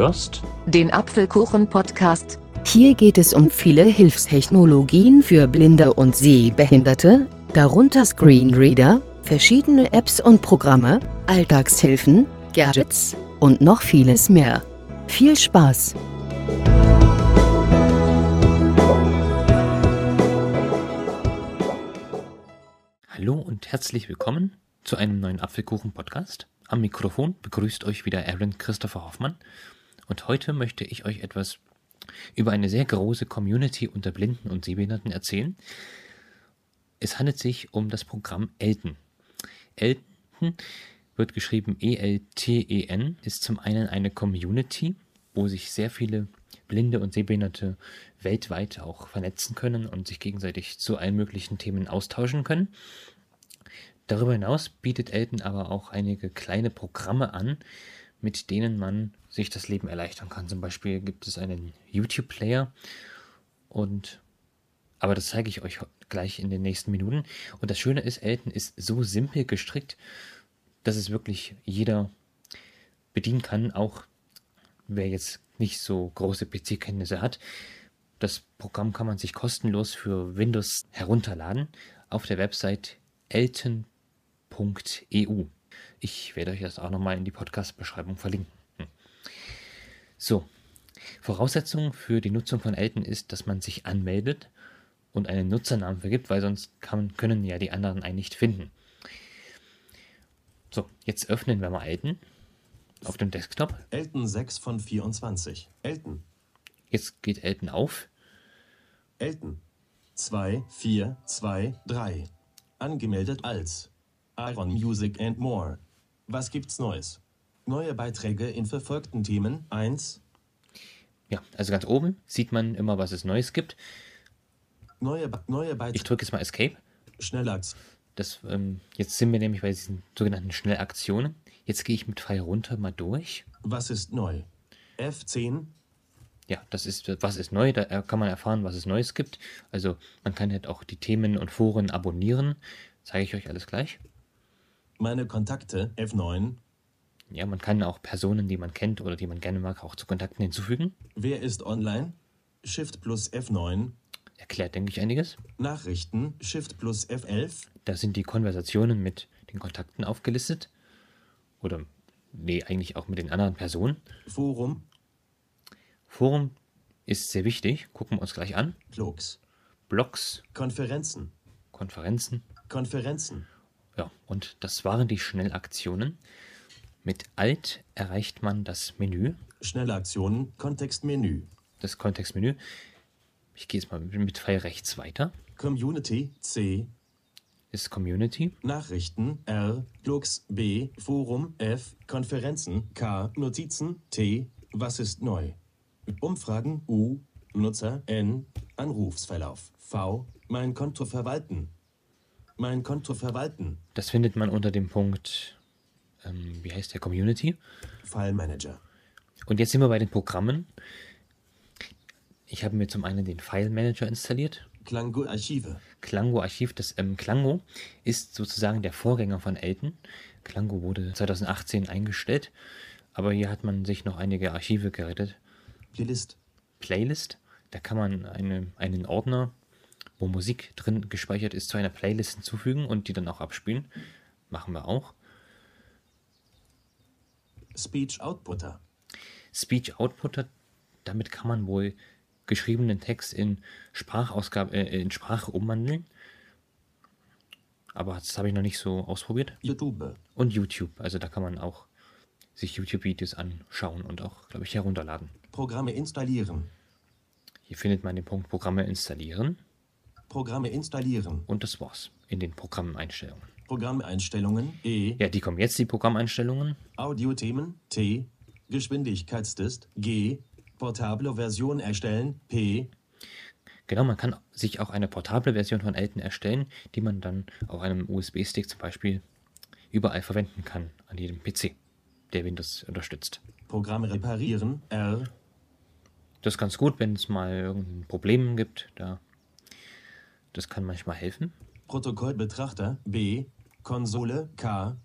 hörst den Apfelkuchen-Podcast. Hier geht es um viele Hilfstechnologien für Blinde und Sehbehinderte, darunter Screenreader, verschiedene Apps und Programme, Alltagshilfen, Gadgets und noch vieles mehr. Viel Spaß! Hallo und herzlich willkommen zu einem neuen Apfelkuchen-Podcast. Am Mikrofon begrüßt euch wieder Aaron Christopher Hoffmann und heute möchte ich euch etwas über eine sehr große Community unter Blinden und Sehbehinderten erzählen. Es handelt sich um das Programm Elten. Elten wird geschrieben E-L-T-E-N, ist zum einen eine Community, wo sich sehr viele Blinde und Sehbehinderte weltweit auch vernetzen können und sich gegenseitig zu allen möglichen Themen austauschen können. Darüber hinaus bietet Elten aber auch einige kleine Programme an, mit denen man sich das Leben erleichtern kann. Zum Beispiel gibt es einen YouTube-Player und aber das zeige ich euch gleich in den nächsten Minuten. Und das Schöne ist, Elten ist so simpel gestrickt, dass es wirklich jeder bedienen kann, auch wer jetzt nicht so große PC-Kenntnisse hat. Das Programm kann man sich kostenlos für Windows herunterladen auf der Website www.ecom.eu. Ich werde euch das auch nochmal in die Podcast-Beschreibung verlinken. Hm. So, Voraussetzung für die Nutzung von Elten ist, dass man sich anmeldet und einen Nutzernamen vergibt, weil sonst kann, können ja die anderen einen nicht finden. So, jetzt öffnen wir mal Elten auf dem Desktop. Elten 6 von 24. Elten. Jetzt geht Elten auf. Elten 2, 4, 2, 3. Angemeldet als Aaron Music and More. Was gibt's Neues? Neue Beiträge in verfolgten Themen 1. Ja, also ganz oben sieht man immer, was es Neues gibt. Neue, neue Ich Beiträge. drücke jetzt mal Escape. Schnellachs. Das, ähm, jetzt sind wir nämlich bei diesen sogenannten Schnellaktionen. Jetzt gehe ich mit Pfeil runter mal durch. Was ist neu? F10. Ja, das ist, was ist neu, da kann man erfahren, was es Neues gibt. Also man kann halt auch die Themen und Foren abonnieren. Zeige ich euch alles gleich. Meine Kontakte F9. Ja, man kann auch Personen, die man kennt oder die man gerne mag, auch zu Kontakten hinzufügen. Wer ist online? Shift plus F9. Erklärt, denke ich, einiges. Nachrichten Shift plus F11. Da sind die Konversationen mit den Kontakten aufgelistet. Oder, nee, eigentlich auch mit den anderen Personen. Forum. Forum ist sehr wichtig. Gucken wir uns gleich an. Blogs. Blogs, Konferenzen. Konferenzen. Konferenzen. Ja, und das waren die Schnellaktionen. Mit Alt erreicht man das Menü, Schnelle Aktionen. Kontextmenü. das Kontextmenü. Ich gehe jetzt mal mit Pfeil rechts weiter. Community C. Ist Community. Nachrichten R. Blogs B. Forum F. Konferenzen K. Notizen T. Was ist neu? Umfragen U. Nutzer N. Anrufsverlauf V. Mein Konto verwalten. Mein Konto verwalten. Das findet man unter dem Punkt, ähm, wie heißt der, Community. File Manager. Und jetzt sind wir bei den Programmen. Ich habe mir zum einen den File Manager installiert. Klango Archive. Klango Archiv, das ähm, Klango ist sozusagen der Vorgänger von Elten. Klango wurde 2018 eingestellt, aber hier hat man sich noch einige Archive gerettet. Playlist. Playlist, da kann man eine, einen Ordner, wo Musik drin gespeichert ist, zu einer Playlist hinzufügen und die dann auch abspielen. Machen wir auch. Speech Outputter. Speech Outputter, damit kann man wohl geschriebenen Text in Sprachausgabe, äh, in Sprache umwandeln. Aber das habe ich noch nicht so ausprobiert. YouTube. Und YouTube, also da kann man auch sich YouTube-Videos anschauen und auch, glaube ich, herunterladen. Programme installieren. Hier findet man den Punkt Programme installieren Programme installieren. und das war's in den Programmeinstellungen. Programmeinstellungen E. Ja, die kommen jetzt, die Programmeinstellungen. Audiothemen T. Geschwindigkeitstest G. Portable Version erstellen P. Genau, man kann sich auch eine portable Version von Elten erstellen, die man dann auf einem USB-Stick zum Beispiel überall verwenden kann, an jedem PC, der Windows unterstützt. Programme reparieren R. Das ist ganz gut, wenn es mal irgendein Problem gibt. Da, das kann manchmal helfen. Protokollbetrachter B. Konsole K.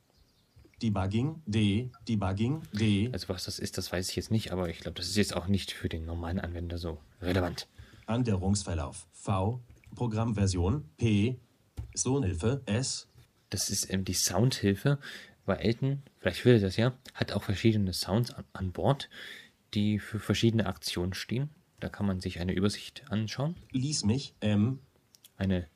Debugging, D, Debugging, D, Also was das ist, das weiß ich jetzt nicht, aber ich glaube, das ist jetzt auch nicht für den normalen Anwender so relevant. Anderungsverlauf, V, Programmversion, P, Sohnhilfe, S, Das ist ähm, die Soundhilfe, weil Elton, vielleicht will er das ja, hat auch verschiedene Sounds an, an Bord, die für verschiedene Aktionen stehen. Da kann man sich eine Übersicht anschauen, Lies mich, M, eine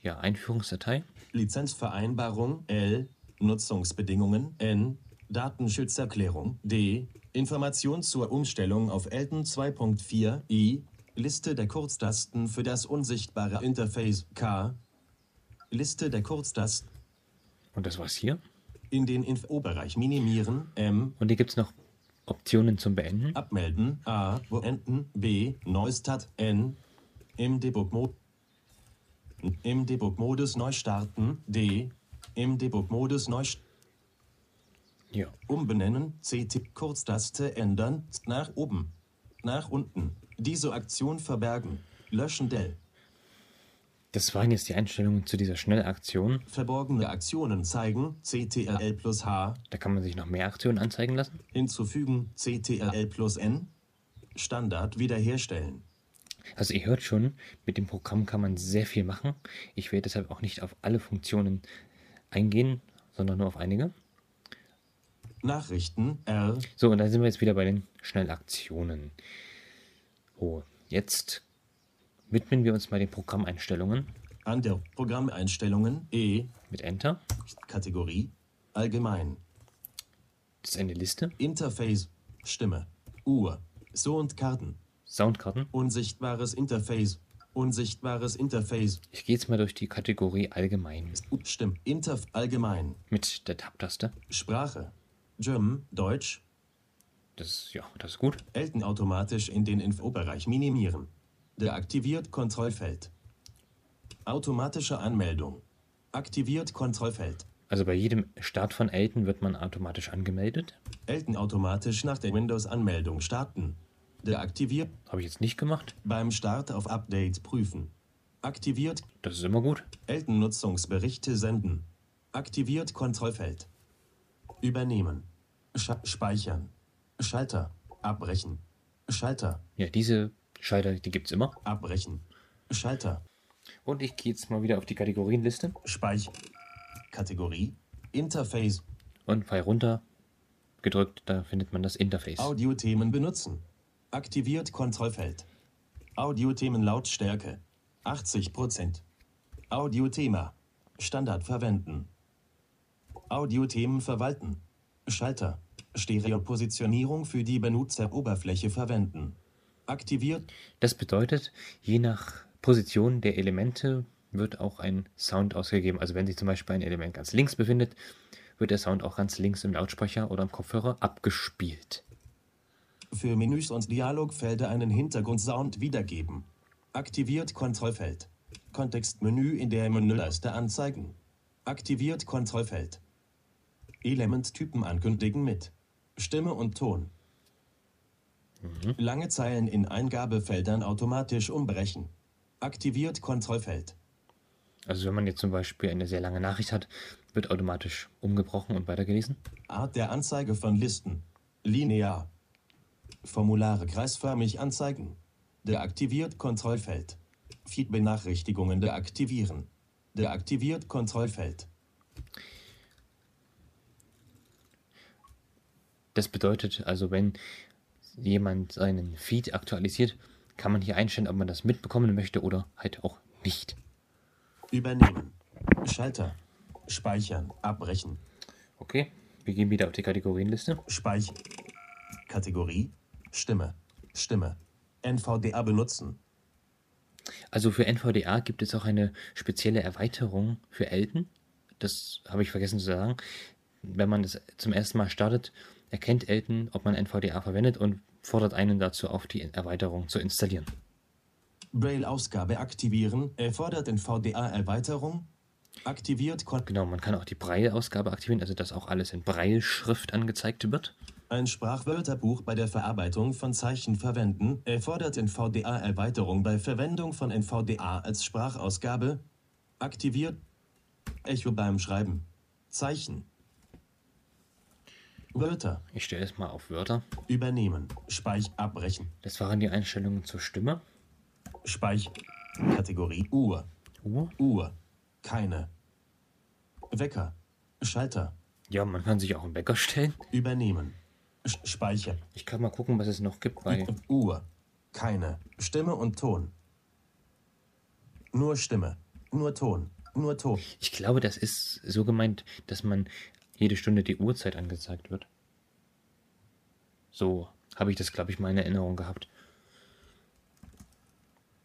ja, Einführungsdatei. Lizenzvereinbarung, L, Nutzungsbedingungen, N, Datenschutzerklärung, D, Information zur Umstellung auf Elton 2.4, I, Liste der Kurztasten für das unsichtbare Interface, K, Liste der Kurztasten Und das war's hier. in den Info-Bereich minimieren, M, Und hier gibt es noch Optionen zum Beenden. Abmelden, A, beenden, B, Neustart, N, im Im Debug-Modus neu starten, D, im Debug-Modus neu starten. Ja. Umbenennen, CT, Kurztaste ändern, nach oben, nach unten. Diese Aktion verbergen, löschen Del. Das waren jetzt die Einstellungen zu dieser Schnellaktion. Verborgene Aktionen zeigen, CTRL plus H, Da kann man sich noch mehr Aktionen anzeigen lassen. hinzufügen, CTRL plus N, Standard wiederherstellen. Also ihr hört schon, mit dem Programm kann man sehr viel machen. Ich werde deshalb auch nicht auf alle Funktionen eingehen, sondern nur auf einige. Nachrichten, R, So, und da sind wir jetzt wieder bei den Schnellaktionen. Oh, jetzt widmen wir uns mal den Programmeinstellungen an der Programmeinstellungen, E, mit Enter. Kategorie, allgemein, Das ist eine Liste. Interface, Stimme, Uhr, So und Karten, Soundkarten. unsichtbares Interface, unsichtbares Interface, Ich gehe jetzt mal durch die Kategorie Allgemein Stimme, Interf, allgemein, mit der Tab-Taste. Sprache, German, Deutsch, Das ist, ja, das ist gut. Elten automatisch in den Info-Bereich minimieren. Deaktiviert Kontrollfeld. Automatische Anmeldung. Aktiviert Kontrollfeld. Also bei jedem Start von Elton wird man automatisch angemeldet. Elten automatisch nach der Windows-Anmeldung starten. Deaktiviert Habe ich jetzt nicht gemacht. beim Start auf Update prüfen. Aktiviert Das ist immer gut. Elten Nutzungsberichte senden. Aktiviert Kontrollfeld. Übernehmen. Scha speichern. Schalter. Abbrechen. Schalter. Ja, diese Schalter, die gibt es immer. Abbrechen. Schalter. Und ich gehe jetzt mal wieder auf die Kategorienliste Speich. Kategorie. Interface. und Pfeil runter gedrückt, da findet man das Interface. Audiothemen benutzen. Aktiviert Kontrollfeld. Audiothemen Lautstärke. 80%. Audiothema. Standard verwenden. Audiothemen verwalten. Schalter. Stereopositionierung für die Benutzeroberfläche verwenden. Aktiviert Das bedeutet, je nach Position der Elemente wird auch ein Sound ausgegeben. Also wenn sich zum Beispiel ein Element ganz links befindet, wird der Sound auch ganz links im Lautsprecher oder im Kopfhörer abgespielt. Für Menüs und Dialogfelder einen Hintergrundsound wiedergeben. Aktiviert Kontrollfeld. Kontextmenü in der Menüleiste anzeigen. Aktiviert Kontrollfeld. Elementtypen ankündigen mit Stimme und Ton. Lange Zeilen in Eingabefeldern automatisch umbrechen. Aktiviert Kontrollfeld. Also wenn man jetzt zum Beispiel eine sehr lange Nachricht hat, wird automatisch umgebrochen und weitergelesen. Art der Anzeige von Listen. Linear. Formulare kreisförmig anzeigen. Deaktiviert Kontrollfeld. Feed-Benachrichtigungen deaktivieren. Deaktiviert Kontrollfeld. Das bedeutet also, wenn jemand seinen Feed aktualisiert, kann man hier einstellen, ob man das mitbekommen möchte oder halt auch nicht. Übernehmen. Schalter. Speichern. Abbrechen. Okay, wir gehen wieder auf die Kategorienliste. Speich. Kategorie. Stimme. Stimme. NVDA benutzen. Also für NVDA gibt es auch eine spezielle Erweiterung für Elten. Das habe ich vergessen zu sagen. Wenn man das zum ersten Mal startet, erkennt Elten, ob man NVDA verwendet und fordert einen dazu auf, die Erweiterung zu installieren. Braille-Ausgabe aktivieren. Erfordert NVDA-Erweiterung. Aktiviert Kon Genau, man kann auch die Braille-Ausgabe aktivieren, also dass auch alles in Braille-Schrift angezeigt wird. Ein Sprachwörterbuch bei der Verarbeitung von Zeichen verwenden. Erfordert NVDA-Erweiterung bei Verwendung von NVDA als Sprachausgabe. Aktiviert Echo beim Schreiben. Zeichen. Wörter. Ich stelle es mal auf Wörter. Übernehmen. Speich abbrechen. Das waren die Einstellungen zur Stimme. Speich. Kategorie Uhr. Uhr. Uhr. Keine. Wecker. Schalter. Ja, man kann sich auch einen Wecker stellen. Übernehmen. Speicher. Ich kann mal gucken, was es noch gibt bei. Uhr. Keine. Stimme und Ton. Nur Stimme. Nur Ton. Nur Ton. Ich glaube, das ist so gemeint, dass man jede Stunde die Uhrzeit angezeigt wird. So habe ich das, glaube ich, mal in Erinnerung gehabt.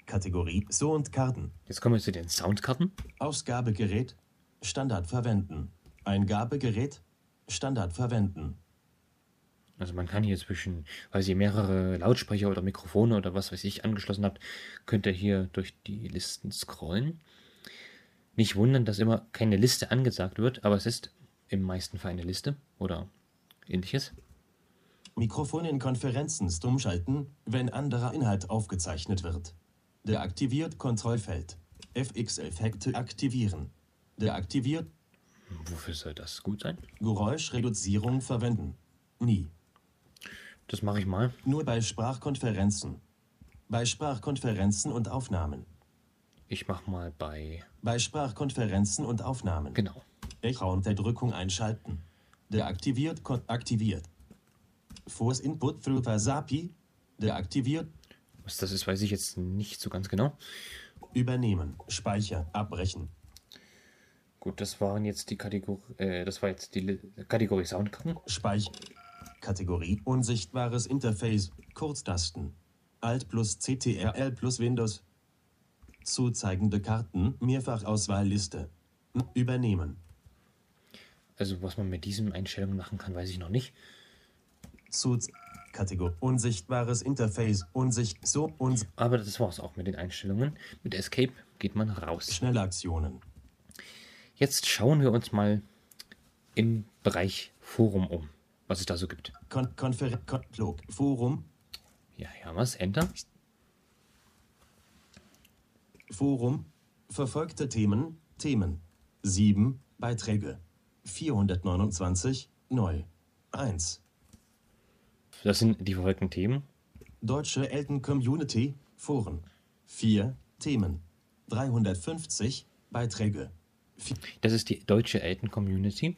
Kategorie So und Karten. Jetzt kommen wir zu den Soundkarten. Ausgabegerät. Standard verwenden. Eingabegerät. Standard verwenden. Also man kann hier zwischen, weil ihr mehrere Lautsprecher oder Mikrofone oder was weiß ich angeschlossen habt, könnt ihr hier durch die Listen scrollen. Nicht wundern, dass immer keine Liste angesagt wird, aber es ist im meisten Fall eine Liste oder ähnliches. Mikrofon in Konferenzen stumm schalten, wenn anderer Inhalt aufgezeichnet wird. Deaktiviert Kontrollfeld. FX-Effekte aktivieren. Deaktiviert Wofür soll das gut sein? Geräuschreduzierung verwenden. Nie. Das mache ich mal. Nur bei Sprachkonferenzen. Bei Sprachkonferenzen und Aufnahmen. Ich mache mal bei. Bei Sprachkonferenzen und Aufnahmen. Genau. Echo-Unterdrückung einschalten. Deaktiviert, aktiviert. Force Input through Wasapi. Deaktiviert, Was das ist, weiß ich jetzt nicht so ganz genau. übernehmen, Speicher, abbrechen. Gut, das waren jetzt die Kategorie. Äh, das war jetzt die Kategorie Soundkarten. Speich. Kategorie Unsichtbares Interface. Kurztasten. Alt plus CTRL plus Windows. Zuzeigende Karten. Mehrfachauswahlliste. Übernehmen. Also was man mit diesen Einstellungen machen kann, weiß ich noch nicht. Zu Kategorie Unsichtbares Interface. Unsicht. So. Uns. Aber das war's auch mit den Einstellungen. Mit Escape geht man raus. Schnellaktionen. Jetzt schauen wir uns mal im Bereich Forum um, was es da so gibt. Kon Konfer Kon. Forum. Ja, wir es. Enter. Forum. Verfolgte Themen. Themen. 7. Beiträge. 429. Neu. 1. Das sind die verfolgten Themen. Deutsche Elten Community. Foren. 4. Themen. 350. Beiträge. Das ist die deutsche Eltern-Community.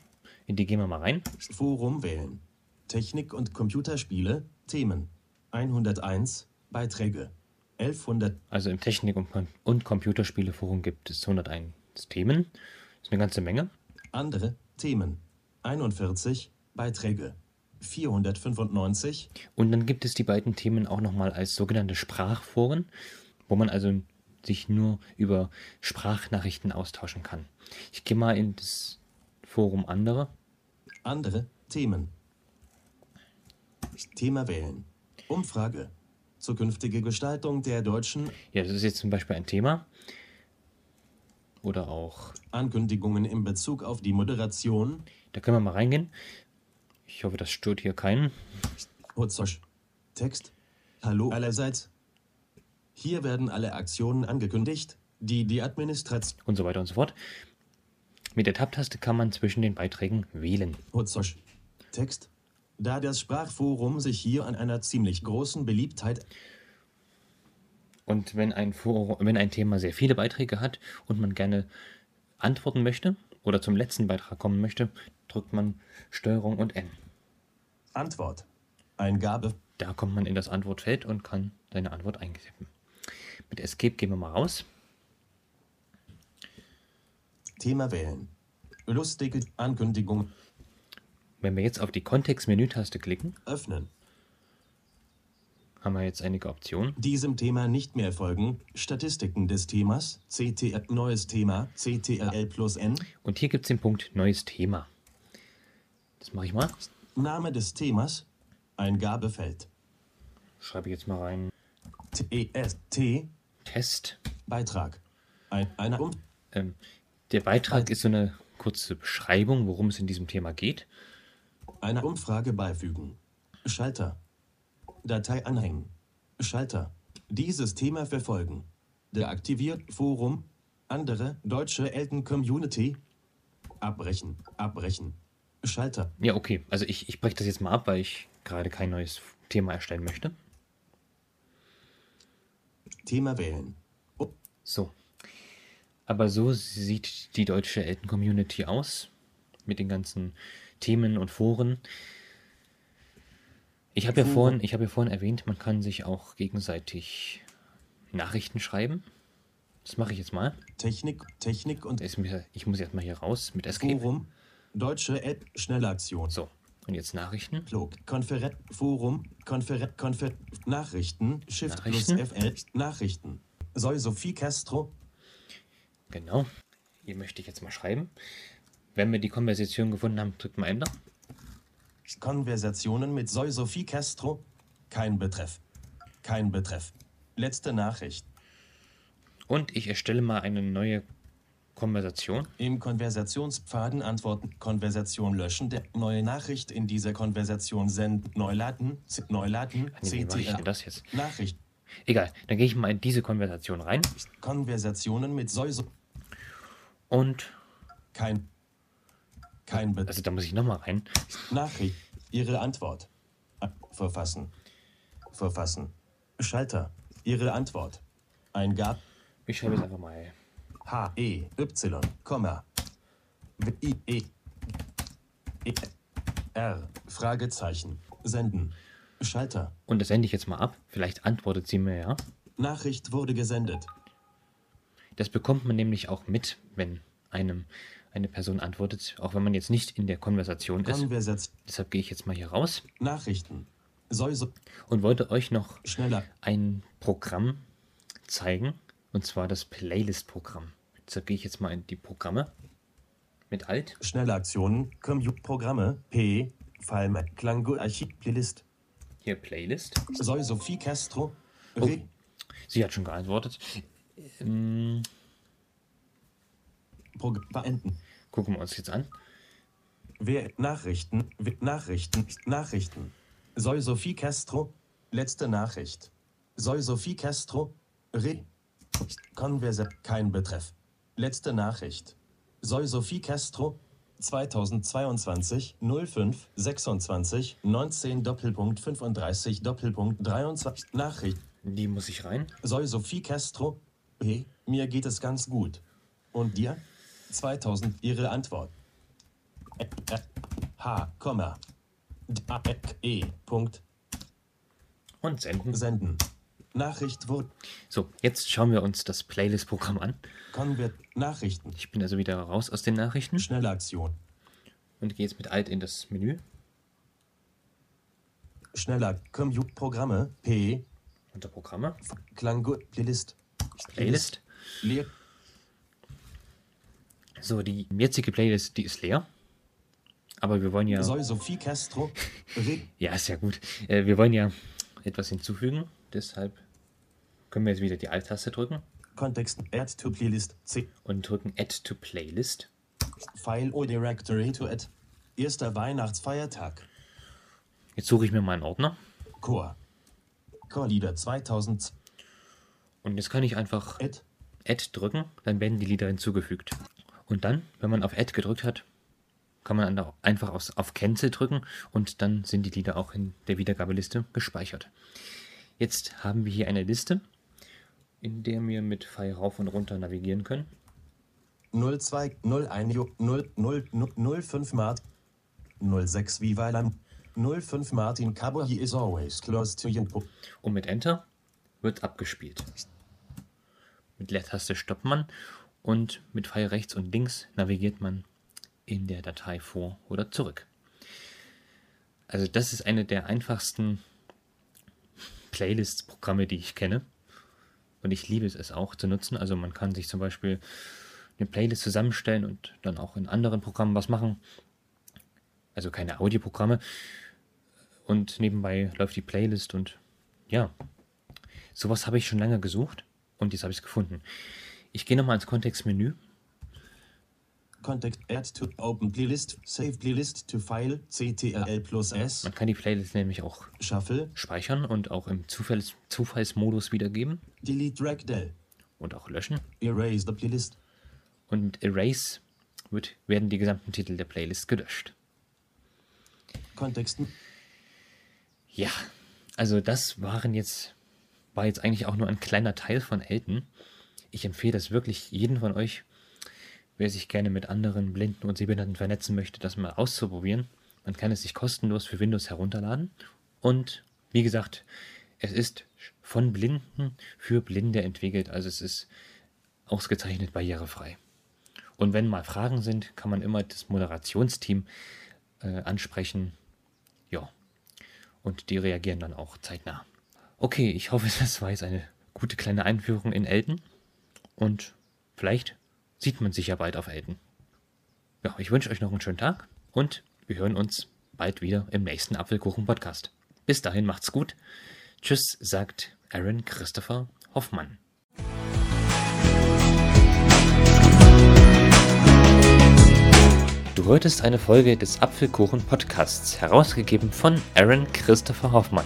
In die gehen wir mal rein. Forum wählen. Technik und Computerspiele. Themen. 101. Beiträge. 1100. Also im Technik- und, und Computerspieleforum gibt es 101 Themen. Das ist eine ganze Menge. Andere Themen. 41. Beiträge. 495. Und dann gibt es die beiden Themen auch nochmal als sogenannte Sprachforen, wo man also sich nur über Sprachnachrichten austauschen kann. Ich gehe mal in das Forum andere. Andere Themen. Thema wählen. Umfrage. Zukünftige Gestaltung der deutschen Ja, das ist jetzt zum Beispiel ein Thema. Oder auch, Ankündigungen in Bezug auf die Moderation. da können wir mal reingehen. Ich hoffe, das stört hier keinen. Hutzosch. Text. Hallo allerseits. Hier werden alle Aktionen angekündigt, die die Administration. Und so weiter und so fort. Mit der Tab-Taste kann man zwischen den Beiträgen wählen. Hutzosch. Text. Da das Sprachforum sich hier an einer ziemlich großen Beliebtheit Und wenn ein, Forum, wenn ein Thema sehr viele Beiträge hat und man gerne antworten möchte oder zum letzten Beitrag kommen möchte, drückt man Steuerung und N. Antwort. Eingabe. Da kommt man in das Antwortfeld und kann seine Antwort eingeben. Mit Escape gehen wir mal raus. Thema wählen. Lustige Ankündigung. Wenn wir jetzt auf die Kontextmenü-Taste klicken, Öffnen. haben wir jetzt einige Optionen. Diesem Thema nicht mehr folgen. Statistiken des Themas. CTR. Neues Thema. CTRL plus N. Und hier gibt es den Punkt Neues Thema. Das mache ich mal. Name des Themas. Eingabefeld. Schreibe ich jetzt mal rein. T-E-S-T. Test. Beitrag. Ein, einer um. Ähm, der Beitrag ist so eine kurze Beschreibung, worum es in diesem Thema geht. Einer Umfrage beifügen. Schalter. Datei anhängen. Schalter. Dieses Thema verfolgen. Deaktiviert Forum. Andere deutsche Elten Community. Abbrechen. Abbrechen. Schalter. Ja, okay. Also ich, ich breche das jetzt mal ab, weil ich gerade kein neues Thema erstellen möchte. Thema wählen. Oh, So. Aber so sieht die deutsche Elten-Community aus. Mit den ganzen Themen und Foren. Ich habe ja, Foren. vorhin, ich hab ja vorhin erwähnt, man kann sich auch gegenseitig Nachrichten schreiben. Das mache ich jetzt mal. Technik, Technik und ich muss jetzt mal hier raus mit Escape. Forum. Deutsche App. Schnellaktion. So, und jetzt Nachrichten. Plog. Konferen Forum. Konferen Konfer Nachrichten. Shift Nachrichten. plus FL. Nachrichten. Soll Sophie Castro. Genau. Hier möchte ich jetzt mal schreiben. Wenn wir die Konversation gefunden haben, drückt mal Enter. Konversationen mit Soll Sophie Castro. Kein Betreff. Kein Betreff. Letzte Nachricht. Und ich erstelle mal eine neue Konversation. Im Konversationspfaden antworten. Konversation löschen. Der neue Nachricht in dieser Konversation senden. Neu laden. Z- Neu laden. Nee, CTR. das jetzt? Nachricht. Egal, dann gehe ich mal in diese Konversation rein Konversationen mit so und, kein kein Betreff. also da muss ich nochmal rein. Nachricht. Ihre Antwort. Ah, Verfassen. Verfassen. Schalter. Ihre Antwort. Eingab. Ich schreibe jetzt einfach mal. H, E, Y, Komma. W, I, E. E, R. Fragezeichen. Senden. Schalter. Und das sende ich jetzt mal ab. Vielleicht antwortet sie mir ja. Nachricht wurde gesendet. Das bekommt man nämlich auch mit, wenn einem eine Person antwortet, auch wenn man jetzt nicht in der Konversation ist. Konversation. Deshalb gehe ich jetzt mal hier raus Nachrichten. Soll so und wollte euch noch schneller. ein Programm zeigen, und zwar das Playlist-Programm. Deshalb gehe ich jetzt mal in die Programme mit Alt. Schnelle Aktionen. Compute Programme. P. File Klango Archiv Playlist. Hier Playlist. Soll Sophie Castro. Oh. Sie hat schon geantwortet. Ähm, Pro beenden. gucken wir uns jetzt an. Wer Nachrichten, Nachrichten, Nachrichten. Soll Sophie Castro, letzte Nachricht. Soll Sophie Castro, Re, Konverse, kein Betreff. Letzte Nachricht. Soll Sophie Castro, 2022 05 26 19 Doppelpunkt 35 Doppelpunkt 23 Nachricht. Die muss ich rein. Soll Sophie Castro, hey, mir geht es ganz gut. Und dir? 2000 ihre Antwort. H, E, Punkt. Und senden. Senden. Nachricht wurde. So, jetzt schauen wir uns das Playlist-Programm an. Konvert. Nachrichten. Ich bin also wieder raus aus den Nachrichten Schnelle Aktion. und gehe jetzt mit Alt in das Menü Schneller. Compute Programme. P. unter Programme, Klangut. Playlist. Playlist. Leer. So, die jetzige Playlist, die ist leer. Aber wir wollen ja. Soll Sophie Castro. Re Ja, ist ja gut. Äh, wir wollen ja etwas hinzufügen. Deshalb können wir jetzt wieder die Alt-Taste drücken Kontext. Add to Playlist. C. und drücken Add to Playlist. File or Directory to add. Erster Weihnachtsfeiertag. Jetzt suche ich mir mal einen Ordner Chor. Chorlieder 2000. und jetzt kann ich einfach Add. Add drücken, dann werden die Lieder hinzugefügt. Und dann, wenn man auf Add gedrückt hat, kann man einfach auf, Cancel drücken und dann sind die Lieder auch in der Wiedergabeliste gespeichert. Jetzt haben wir hier eine Liste, in der wir mit Pfeil rauf und runter navigieren können. 02 01 Jo- 0 0 0 05 Mart 06 Vivalam 05 Martin Cabo he is always close to you. Und mit Enter wird abgespielt. Mit Leertaste stoppt man und mit Pfeil rechts und links navigiert man in der Datei vor oder zurück. Also das ist eine der einfachsten Playlists-Programme, die ich kenne. Und ich liebe es auch zu nutzen. Also man kann sich zum Beispiel eine Playlist zusammenstellen und dann auch in anderen Programmen was machen. Also keine Audioprogramme. Und nebenbei läuft die Playlist und ja, sowas habe ich schon lange gesucht und jetzt habe ich es gefunden. Ich gehe nochmal ins Kontextmenü. Contact add to open playlist save playlist to file ctrl plus s Man kann die Playlist nämlich auch shuffle speichern und auch im Zufalls Zufallsmodus wiedergeben delete drag del und auch löschen. erase the playlist Und mit Erase wird, werden die gesamten Titel der Playlist gelöscht. Kontexten. Ja, also das waren jetzt, war jetzt eigentlich auch nur ein kleiner Teil von Elton. Ich empfehle das wirklich jeden von euch, wer sich gerne mit anderen Blinden und Sehbehinderten vernetzen möchte, das mal auszuprobieren. Man kann es sich kostenlos für Windows herunterladen. Und wie gesagt, es ist von Blinden für Blinde entwickelt, also es ist ausgezeichnet barrierefrei. Und wenn mal Fragen sind, kann man immer das Moderationsteam äh, ansprechen. Ja. Und die reagieren dann auch zeitnah. Okay, ich hoffe, das war jetzt eine gute kleine Einführung in Elten. Und vielleicht sieht man sich ja bald auf Elten. Ja, ich wünsche euch noch einen schönen Tag und wir hören uns bald wieder im nächsten Apfelkuchen-Podcast. Bis dahin macht's gut. Tschüss, sagt Aaron Christopher Hoffmann. Du hörtest eine Folge des Apfelkuchen Podcasts, herausgegeben von Aaron Christopher Hoffmann.